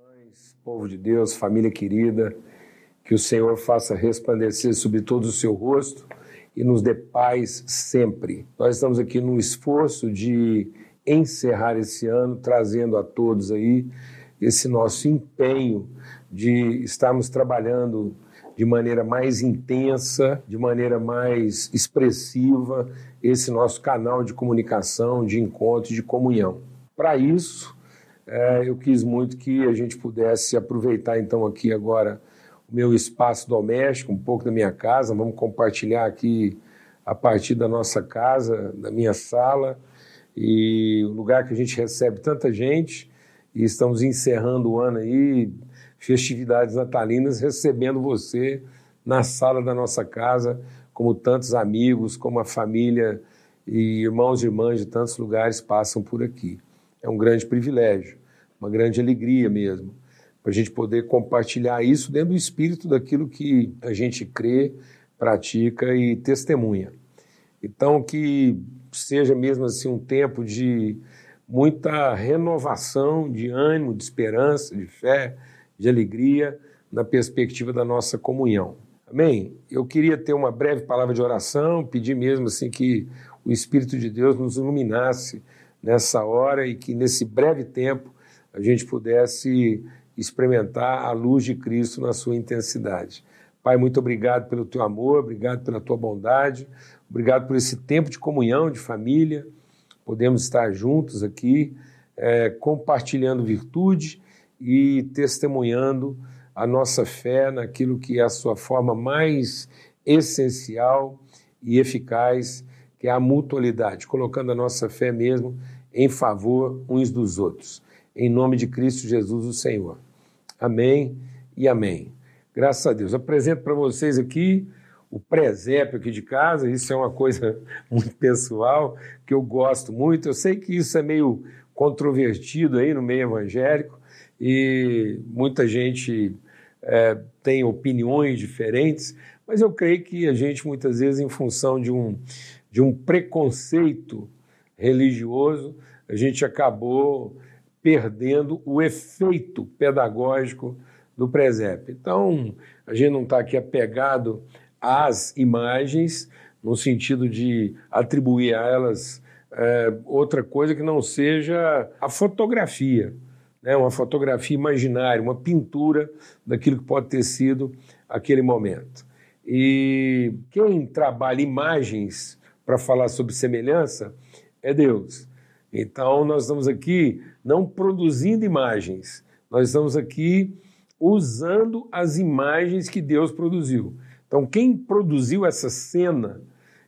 irmãs, povo de Deus, família querida, que o Senhor faça resplandecer sobre todo o seu rosto e nos dê paz sempre. Nós estamos aqui no esforço de encerrar esse ano, trazendo a todos aí esse nosso empenho de estarmos trabalhando de maneira mais intensa, de maneira mais expressiva, esse nosso canal de comunicação, de encontro, de comunhão. Para isso, é, eu quis muito que a gente pudesse aproveitar então aqui agora o meu espaço doméstico, um pouco da minha casa, vamos compartilhar aqui a partir da nossa casa, da minha sala, e o lugar que a gente recebe tanta gente, e estamos encerrando o ano aí, festividades natalinas, recebendo você na sala da nossa casa, como tantos amigos, como a família e irmãos e irmãs de tantos lugares passam por aqui. É um grande privilégio, uma grande alegria mesmo, para a gente poder compartilhar isso dentro do espírito daquilo que a gente crê, pratica e testemunha. Então, que seja mesmo assim um tempo de muita renovação, de ânimo, de esperança, de fé, de alegria na perspectiva da nossa comunhão. Amém? Eu queria ter uma breve palavra de oração, pedir mesmo assim que o Espírito de Deus nos iluminasse nessa hora e que nesse breve tempo a gente pudesse experimentar a luz de Cristo na sua intensidade. Pai, muito obrigado pelo teu amor, obrigado pela tua bondade, Obrigado por esse tempo de comunhão, de família. Podemos estar juntos aqui, é, compartilhando virtude e testemunhando a nossa fé naquilo que é a sua forma mais essencial e eficaz, que é a mutualidade, colocando a nossa fé mesmo em favor uns dos outros. Em nome de Cristo Jesus, o Senhor. Amém e amém. Graças a Deus. apresento para vocês aqui o presépio aqui de casa, isso é uma coisa muito pessoal, que eu gosto muito. Eu sei que isso é meio controvertido aí no meio evangélico e muita gente é, tem opiniões diferentes, mas eu creio que a gente muitas vezes, em função de um, de um preconceito religioso, a gente acabou perdendo o efeito pedagógico do presépio. Então, a gente não está aqui apegado as imagens, no sentido de atribuir a elas é, outra coisa que não seja a fotografia, né? uma fotografia imaginária, uma pintura daquilo que pode ter sido aquele momento. E quem trabalha imagens para falar sobre semelhança é Deus. Então, nós estamos aqui não produzindo imagens, nós estamos aqui usando as imagens que Deus produziu. Então, quem produziu essa cena,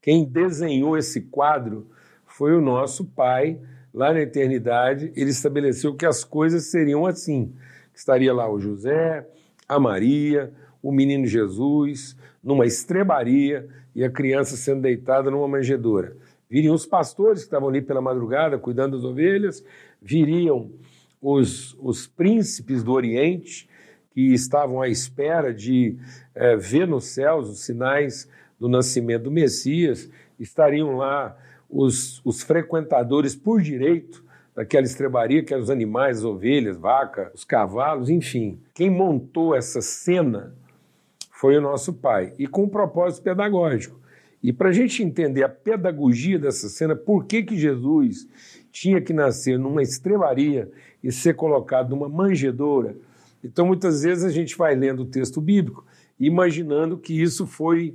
quem desenhou esse quadro, foi o nosso Pai, lá na eternidade. Ele estabeleceu que as coisas seriam assim: estaria lá o José, a Maria, o menino Jesus, numa estrebaria e a criança sendo deitada numa manjedoura. Viriam os pastores que estavam ali pela madrugada cuidando das ovelhas, viriam os, os príncipes do Oriente que estavam à espera de é, ver nos céus os sinais do nascimento do Messias, estariam lá os, os frequentadores por direito daquela estrebaria, que eram os animais, as ovelhas, vaca, os cavalos, enfim. Quem montou essa cena foi o nosso pai, e com um propósito pedagógico. E para a gente entender a pedagogia dessa cena, por que, que Jesus tinha que nascer numa estrebaria e ser colocado numa manjedoura, então, muitas vezes a gente vai lendo o texto bíblico imaginando que isso foi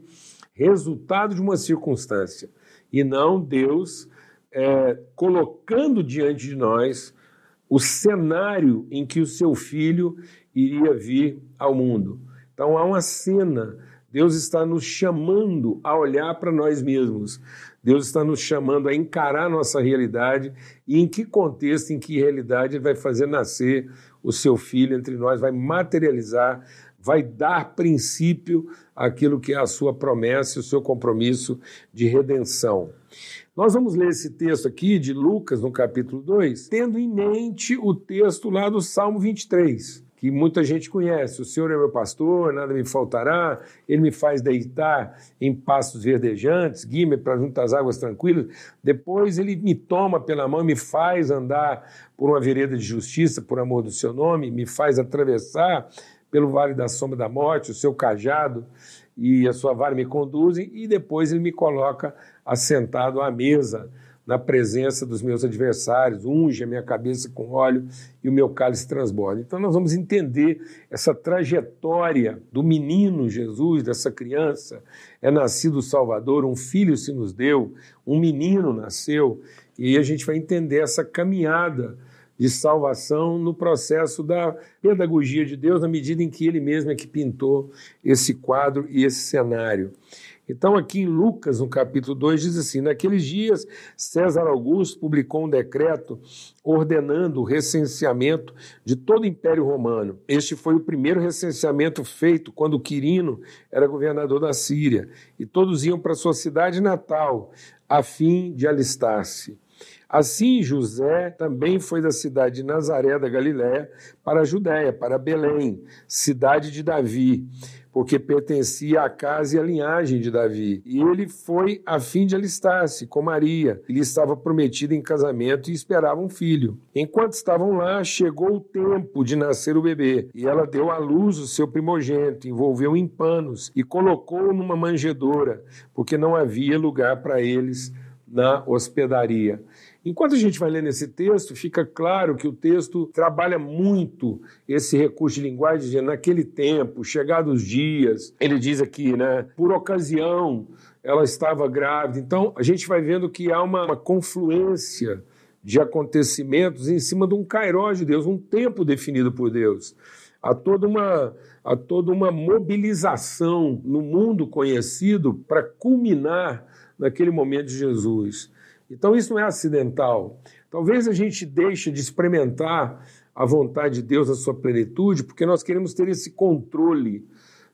resultado de uma circunstância e não Deus é, colocando diante de nós o cenário em que o seu filho iria vir ao mundo. Então há uma cena, Deus está nos chamando a olhar para nós mesmos. Deus está nos chamando a encarar nossa realidade e em que contexto, em que realidade ele vai fazer nascer o seu filho entre nós, vai materializar, vai dar princípio àquilo que é a sua promessa e o seu compromisso de redenção. Nós vamos ler esse texto aqui de Lucas, no capítulo 2, tendo em mente o texto lá do Salmo 23, que muita gente conhece. O Senhor é meu pastor, nada me faltará, ele me faz deitar em pastos verdejantes, guia-me para junto às águas tranquilas. Depois ele me toma pela mão e me faz andar por uma vereda de justiça, por amor do seu nome, me faz atravessar pelo vale da sombra da morte, o seu cajado e a sua vara me conduzem, e depois ele me coloca assentado à mesa na presença dos meus adversários, unge a minha cabeça com óleo e o meu cálice transborda. Então nós vamos entender essa trajetória do menino Jesus, dessa criança. É nascido o Salvador, um filho se nos deu, um menino nasceu, e a gente vai entender essa caminhada de salvação no processo da pedagogia de Deus, na medida em que ele mesmo é que pintou esse quadro e esse cenário. Então, aqui em Lucas, no capítulo 2, diz assim: Naqueles dias, César Augusto publicou um decreto ordenando o recenseamento de todo o Império Romano. Este foi o primeiro recenseamento feito quando Quirino era governador da Síria, e todos iam para sua cidade natal, a fim de alistar-se. Assim, José também foi da cidade de Nazaré da Galiléia para a Judéia, para Belém, cidade de Davi porque pertencia à casa e à linhagem de Davi. E ele foi a fim de alistar-se com Maria. Ele estava prometido em casamento e esperava um filho. Enquanto estavam lá, chegou o tempo de nascer o bebê, e ela deu à luz o seu primogênito, envolveu em panos e colocou numa manjedoura, porque não havia lugar para eles na hospedaria. Enquanto a gente vai lendo esse texto, fica claro que o texto trabalha muito esse recurso de linguagem, dizendo naquele tempo, chegados os dias, ele diz aqui, né, por ocasião ela estava grávida. Então a gente vai vendo que há uma, uma confluência de acontecimentos em cima de um cairó de Deus, um tempo definido por Deus. Há toda uma, há toda uma mobilização no mundo conhecido para culminar naquele momento de Jesus. Então isso não é acidental. Talvez a gente deixe de experimentar a vontade de Deus na sua plenitude porque nós queremos ter esse controle.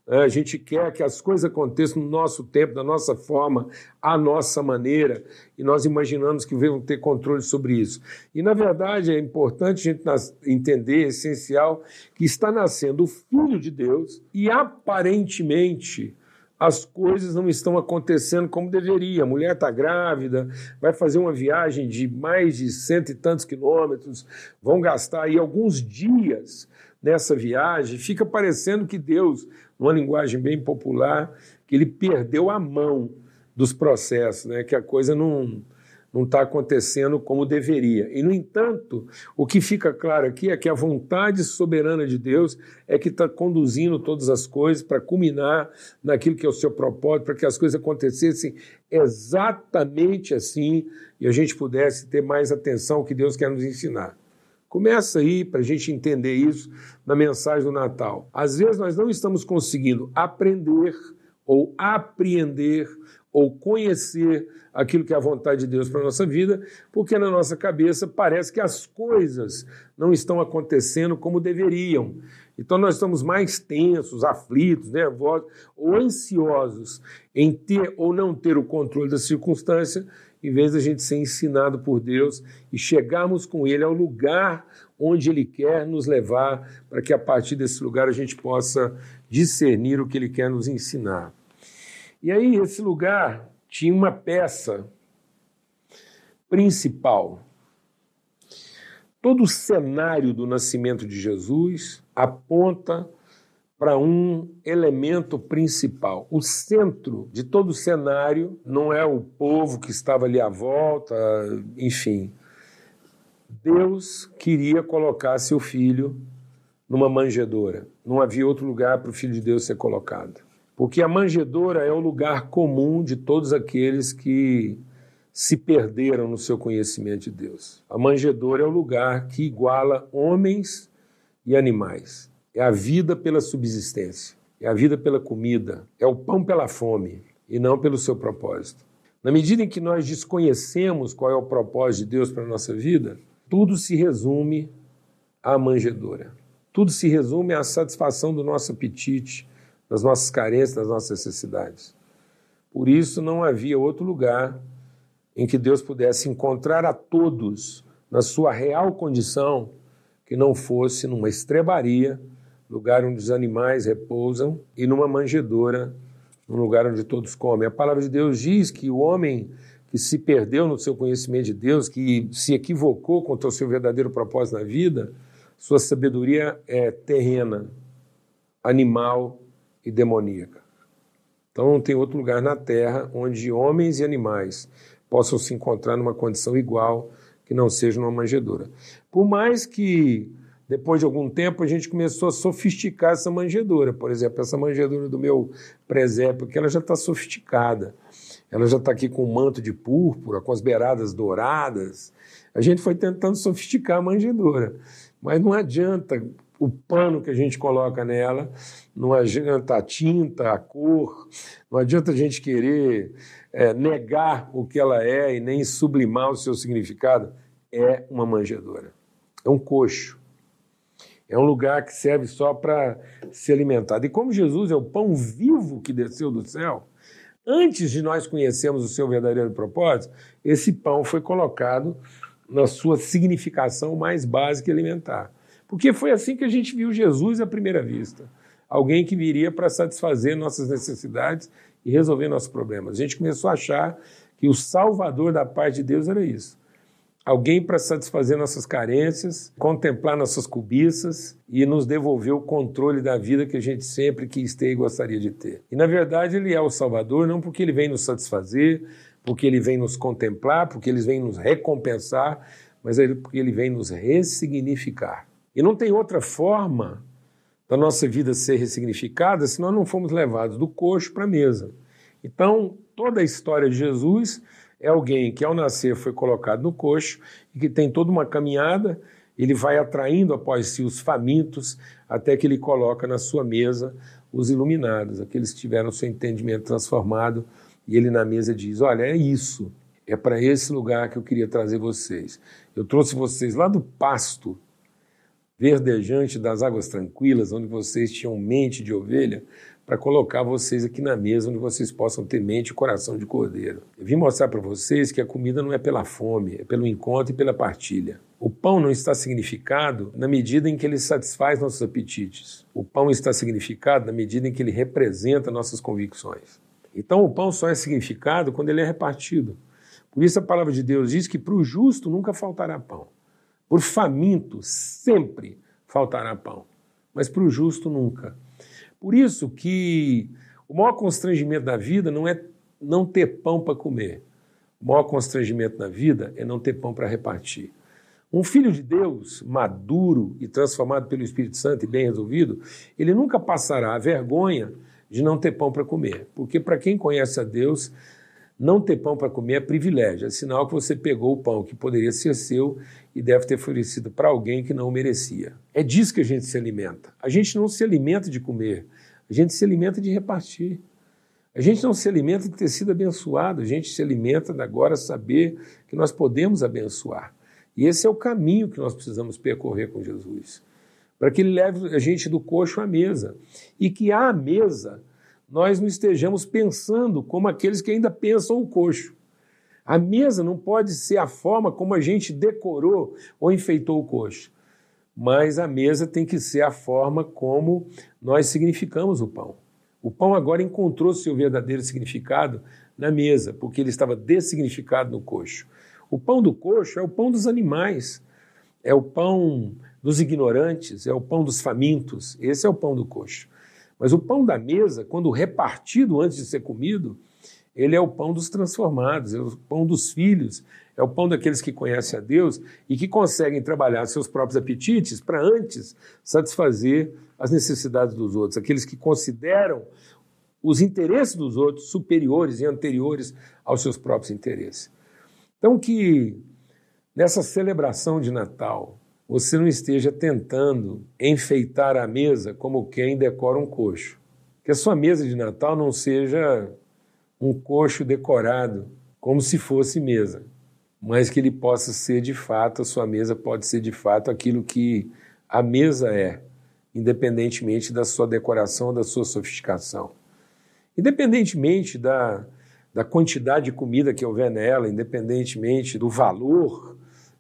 Né? A gente quer que as coisas aconteçam no nosso tempo, da nossa forma, à nossa maneira, e nós imaginamos que vamos ter controle sobre isso. E, na verdade, é importante a gente entender, é essencial, que está nascendo o Filho de Deus e, aparentemente, as coisas não estão acontecendo como deveria. A mulher está grávida, vai fazer uma viagem de mais de cento e tantos quilômetros, vão gastar aí alguns dias nessa viagem. Fica parecendo que Deus, numa linguagem bem popular, que ele perdeu a mão dos processos, né? que a coisa não não está acontecendo como deveria. E, no entanto, o que fica claro aqui é que a vontade soberana de Deus é que está conduzindo todas as coisas para culminar naquilo que é o seu propósito, para que as coisas acontecessem exatamente assim e a gente pudesse ter mais atenção ao que Deus quer nos ensinar. Começa aí para a gente entender isso na mensagem do Natal. Às vezes nós não estamos conseguindo aprender ou apreender ou conhecer aquilo que é a vontade de Deus para a nossa vida, porque na nossa cabeça parece que as coisas não estão acontecendo como deveriam. Então nós estamos mais tensos, aflitos, nervosos ou ansiosos em ter ou não ter o controle da circunstância, em vez da gente ser ensinado por Deus e chegarmos com Ele ao lugar onde Ele quer nos levar, para que a partir desse lugar a gente possa discernir o que Ele quer nos ensinar. E aí, esse lugar tinha uma peça principal. Todo o cenário do nascimento de Jesus aponta para um elemento principal. O centro de todo o cenário não é o povo que estava ali à volta, enfim. Deus queria colocar seu filho numa manjedoura. Não havia outro lugar para o filho de Deus ser colocado. Porque a manjedoura é o lugar comum de todos aqueles que se perderam no seu conhecimento de Deus. A manjedoura é o lugar que iguala homens e animais. É a vida pela subsistência, é a vida pela comida, é o pão pela fome e não pelo seu propósito. Na medida em que nós desconhecemos qual é o propósito de Deus para a nossa vida, tudo se resume à manjedoura. Tudo se resume à satisfação do nosso apetite, das nossas carências, das nossas necessidades. Por isso, não havia outro lugar em que Deus pudesse encontrar a todos na sua real condição que não fosse numa estrebaria lugar onde os animais repousam, e numa manjedoura, num lugar onde todos comem. A palavra de Deus diz que o homem que se perdeu no seu conhecimento de Deus, que se equivocou contra o seu verdadeiro propósito na vida, sua sabedoria é terrena, animal e demoníaca. Então não tem outro lugar na terra onde homens e animais possam se encontrar numa condição igual que não seja numa manjedoura. Por mais que depois de algum tempo a gente começou a sofisticar essa manjedoura, por exemplo, essa manjedoura do meu presépio, que ela já está sofisticada. Ela já está aqui com um manto de púrpura, com as beiradas douradas. A gente foi tentando sofisticar a manjedoura, mas não adianta o pano que a gente coloca nela, não adianta a tinta, a cor, não adianta a gente querer é, negar o que ela é e nem sublimar o seu significado. É uma manjedoura, é um coxo, é um lugar que serve só para se alimentar. E como Jesus é o pão vivo que desceu do céu, antes de nós conhecermos o seu verdadeiro propósito, esse pão foi colocado na sua significação mais básica e alimentar. Porque foi assim que a gente viu Jesus à primeira vista. Alguém que viria para satisfazer nossas necessidades e resolver nossos problemas. A gente começou a achar que o salvador da parte de Deus era isso. Alguém para satisfazer nossas carências, contemplar nossas cobiças e nos devolver o controle da vida que a gente sempre quis ter e gostaria de ter. E na verdade ele é o Salvador não porque ele vem nos satisfazer, porque ele vem nos contemplar, porque ele vem nos recompensar, mas é porque ele vem nos ressignificar. E não tem outra forma da nossa vida ser ressignificada se nós não formos levados do coxo para a mesa. Então, toda a história de Jesus é alguém que ao nascer foi colocado no coxo e que tem toda uma caminhada, ele vai atraindo após si os famintos até que ele coloca na sua mesa os iluminados, aqueles que tiveram seu entendimento transformado, e ele na mesa diz: "Olha, é isso. É para esse lugar que eu queria trazer vocês. Eu trouxe vocês lá do pasto verdejante das águas tranquilas, onde vocês tinham mente de ovelha, para colocar vocês aqui na mesa, onde vocês possam ter mente e coração de cordeiro. Eu vim mostrar para vocês que a comida não é pela fome, é pelo encontro e pela partilha. O pão não está significado na medida em que ele satisfaz nossos apetites. O pão está significado na medida em que ele representa nossas convicções. Então o pão só é significado quando ele é repartido. Por isso a palavra de Deus diz que para o justo nunca faltará pão. Por faminto sempre faltará pão, mas para o justo nunca. Por isso que o maior constrangimento da vida não é não ter pão para comer. O maior constrangimento da vida é não ter pão para repartir. Um filho de Deus, maduro e transformado pelo Espírito Santo e bem resolvido, ele nunca passará a vergonha de não ter pão para comer. Porque para quem conhece a Deus, não ter pão para comer é privilégio, é sinal que você pegou o pão que poderia ser seu e deve ter oferecido para alguém que não merecia. É disso que a gente se alimenta. A gente não se alimenta de comer, a gente se alimenta de repartir. A gente não se alimenta de ter sido abençoado, a gente se alimenta de agora saber que nós podemos abençoar. E esse é o caminho que nós precisamos percorrer com Jesus, para que ele leve a gente do coxo à mesa e que à mesa nós não estejamos pensando como aqueles que ainda pensam o coxo. A mesa não pode ser a forma como a gente decorou ou enfeitou o coxo, mas a mesa tem que ser a forma como nós significamos o pão. O pão agora encontrou seu verdadeiro significado na mesa, porque ele estava dessignificado no coxo. O pão do coxo é o pão dos animais, é o pão dos ignorantes, é o pão dos famintos. Esse é o pão do coxo. Mas o pão da mesa, quando repartido antes de ser comido, ele é o pão dos transformados, é o pão dos filhos, é o pão daqueles que conhecem a Deus e que conseguem trabalhar seus próprios apetites para antes satisfazer as necessidades dos outros, aqueles que consideram os interesses dos outros superiores e anteriores aos seus próprios interesses. Então, que nessa celebração de Natal, você não esteja tentando enfeitar a mesa como quem decora um coxo. Que a sua mesa de Natal não seja um coxo decorado como se fosse mesa, mas que ele possa ser de fato, a sua mesa pode ser de fato aquilo que a mesa é, independentemente da sua decoração, da sua sofisticação. Independentemente da, da quantidade de comida que houver nela, independentemente do valor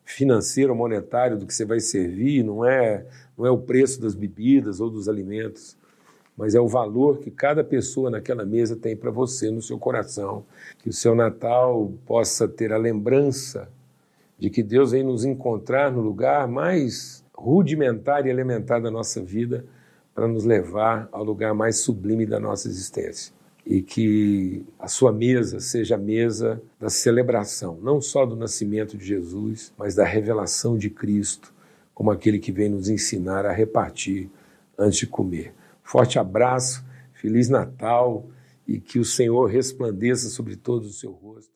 financeiro, monetário do que você vai servir, não é, não é o preço das bebidas ou dos alimentos, mas é o valor que cada pessoa naquela mesa tem para você no seu coração. Que o seu Natal possa ter a lembrança de que Deus vem nos encontrar no lugar mais rudimentar e elementar da nossa vida para nos levar ao lugar mais sublime da nossa existência. E que a sua mesa seja a mesa da celebração, não só do nascimento de Jesus, mas da revelação de Cristo, como aquele que vem nos ensinar a repartir antes de comer. Forte abraço, Feliz Natal e que o Senhor resplandeça sobre todo o seu rosto.